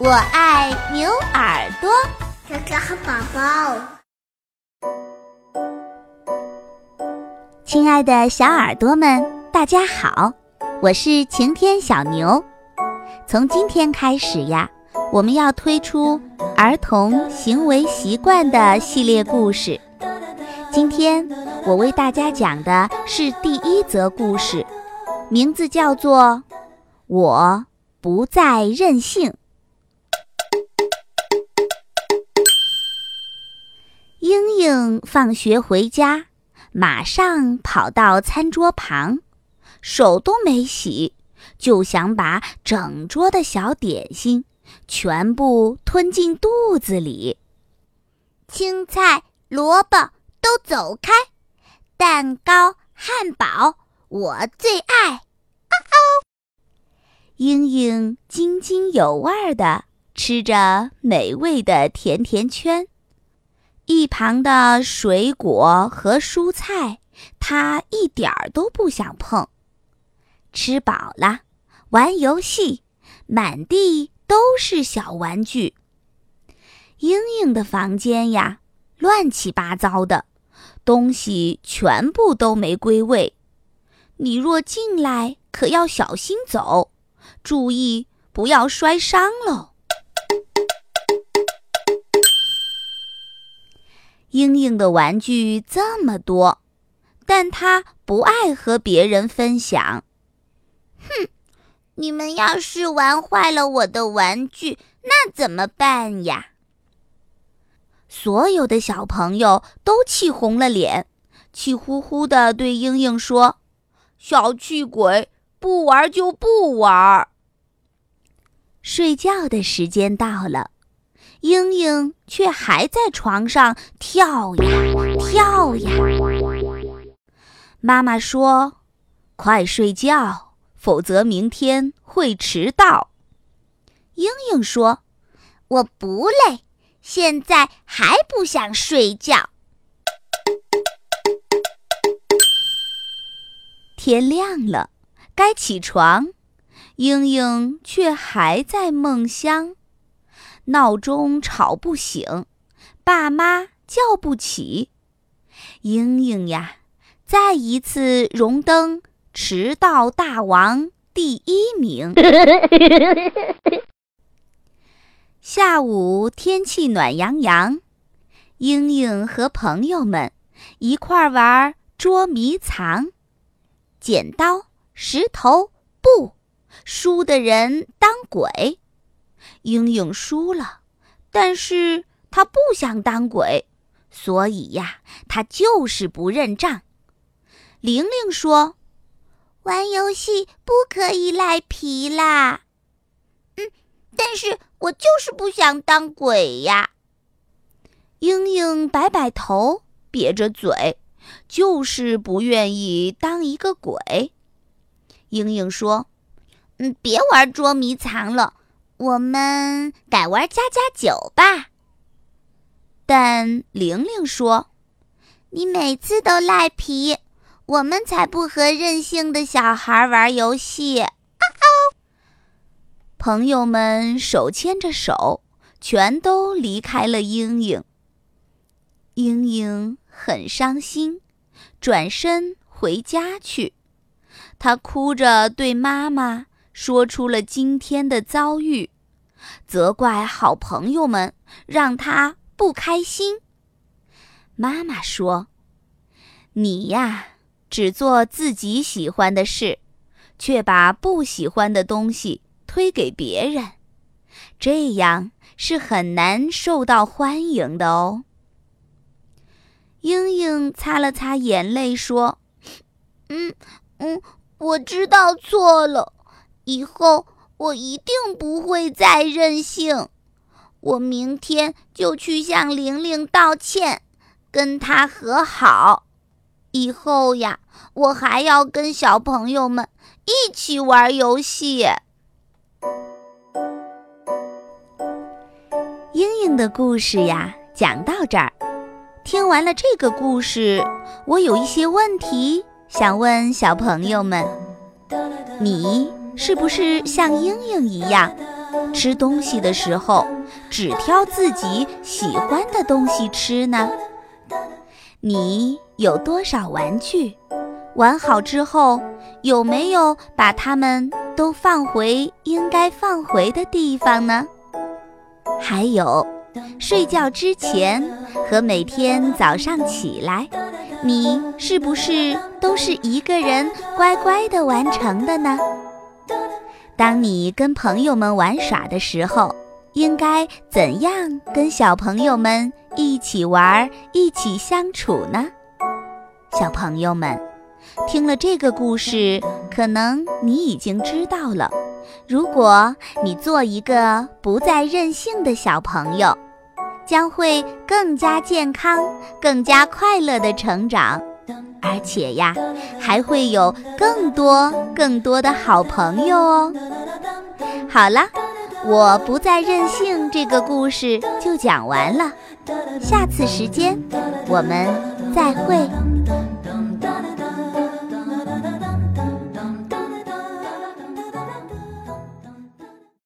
我爱牛耳朵哥哥和宝宝。亲爱的小耳朵们，大家好，我是晴天小牛。从今天开始呀，我们要推出儿童行为习惯的系列故事。今天我为大家讲的是第一则故事，名字叫做《我不再任性》。英英放学回家，马上跑到餐桌旁，手都没洗，就想把整桌的小点心全部吞进肚子里。青菜、萝卜都走开，蛋糕、汉堡我最爱。啊哦，英英津津有味地吃着美味的甜甜圈。一旁的水果和蔬菜，他一点儿都不想碰。吃饱了，玩游戏，满地都是小玩具。英英的房间呀，乱七八糟的，东西全部都没归位。你若进来，可要小心走，注意不要摔伤喽。英英的玩具这么多，但他不爱和别人分享。哼，你们要是玩坏了我的玩具，那怎么办呀？所有的小朋友都气红了脸，气呼呼地对英英说：“小气鬼，不玩就不玩。”睡觉的时间到了。英英却还在床上跳呀跳呀。妈妈说：“快睡觉，否则明天会迟到。”英英说：“我不累，现在还不想睡觉。”天亮了，该起床，英英却还在梦乡。闹钟吵不醒，爸妈叫不起，英英呀，再一次荣登迟到大王第一名。下午天气暖洋洋，英英和朋友们一块儿玩捉迷藏，剪刀石头布，输的人当鬼。英英输了，但是他不想当鬼，所以呀，他就是不认账。玲玲说：“玩游戏不可以赖皮啦。”嗯，但是我就是不想当鬼呀。英英摆摆头，瘪着嘴，就是不愿意当一个鬼。英英说：“嗯，别玩捉迷藏了。”我们改玩家家酒吧，但玲玲说：“你每次都赖皮，我们才不和任性的小孩玩游戏。”啊哦朋友们手牵着手，全都离开了英英。英英很伤心，转身回家去。她哭着对妈妈。说出了今天的遭遇，责怪好朋友们让他不开心。妈妈说：“你呀，只做自己喜欢的事，却把不喜欢的东西推给别人，这样是很难受到欢迎的哦。”英英擦了擦眼泪说：“嗯嗯，我知道错了。”以后我一定不会再任性，我明天就去向玲玲道歉，跟她和好。以后呀，我还要跟小朋友们一起玩游戏。英英的故事呀，讲到这儿，听完了这个故事，我有一些问题想问小朋友们，你。是不是像英英一样，吃东西的时候只挑自己喜欢的东西吃呢？你有多少玩具？玩好之后有没有把它们都放回应该放回的地方呢？还有，睡觉之前和每天早上起来，你是不是都是一个人乖乖地完成的呢？当你跟朋友们玩耍的时候，应该怎样跟小朋友们一起玩、一起相处呢？小朋友们，听了这个故事，可能你已经知道了。如果你做一个不再任性的小朋友，将会更加健康、更加快乐的成长。而且呀，还会有更多更多的好朋友哦。好了，我不再任性，这个故事就讲完了。下次时间，我们再会。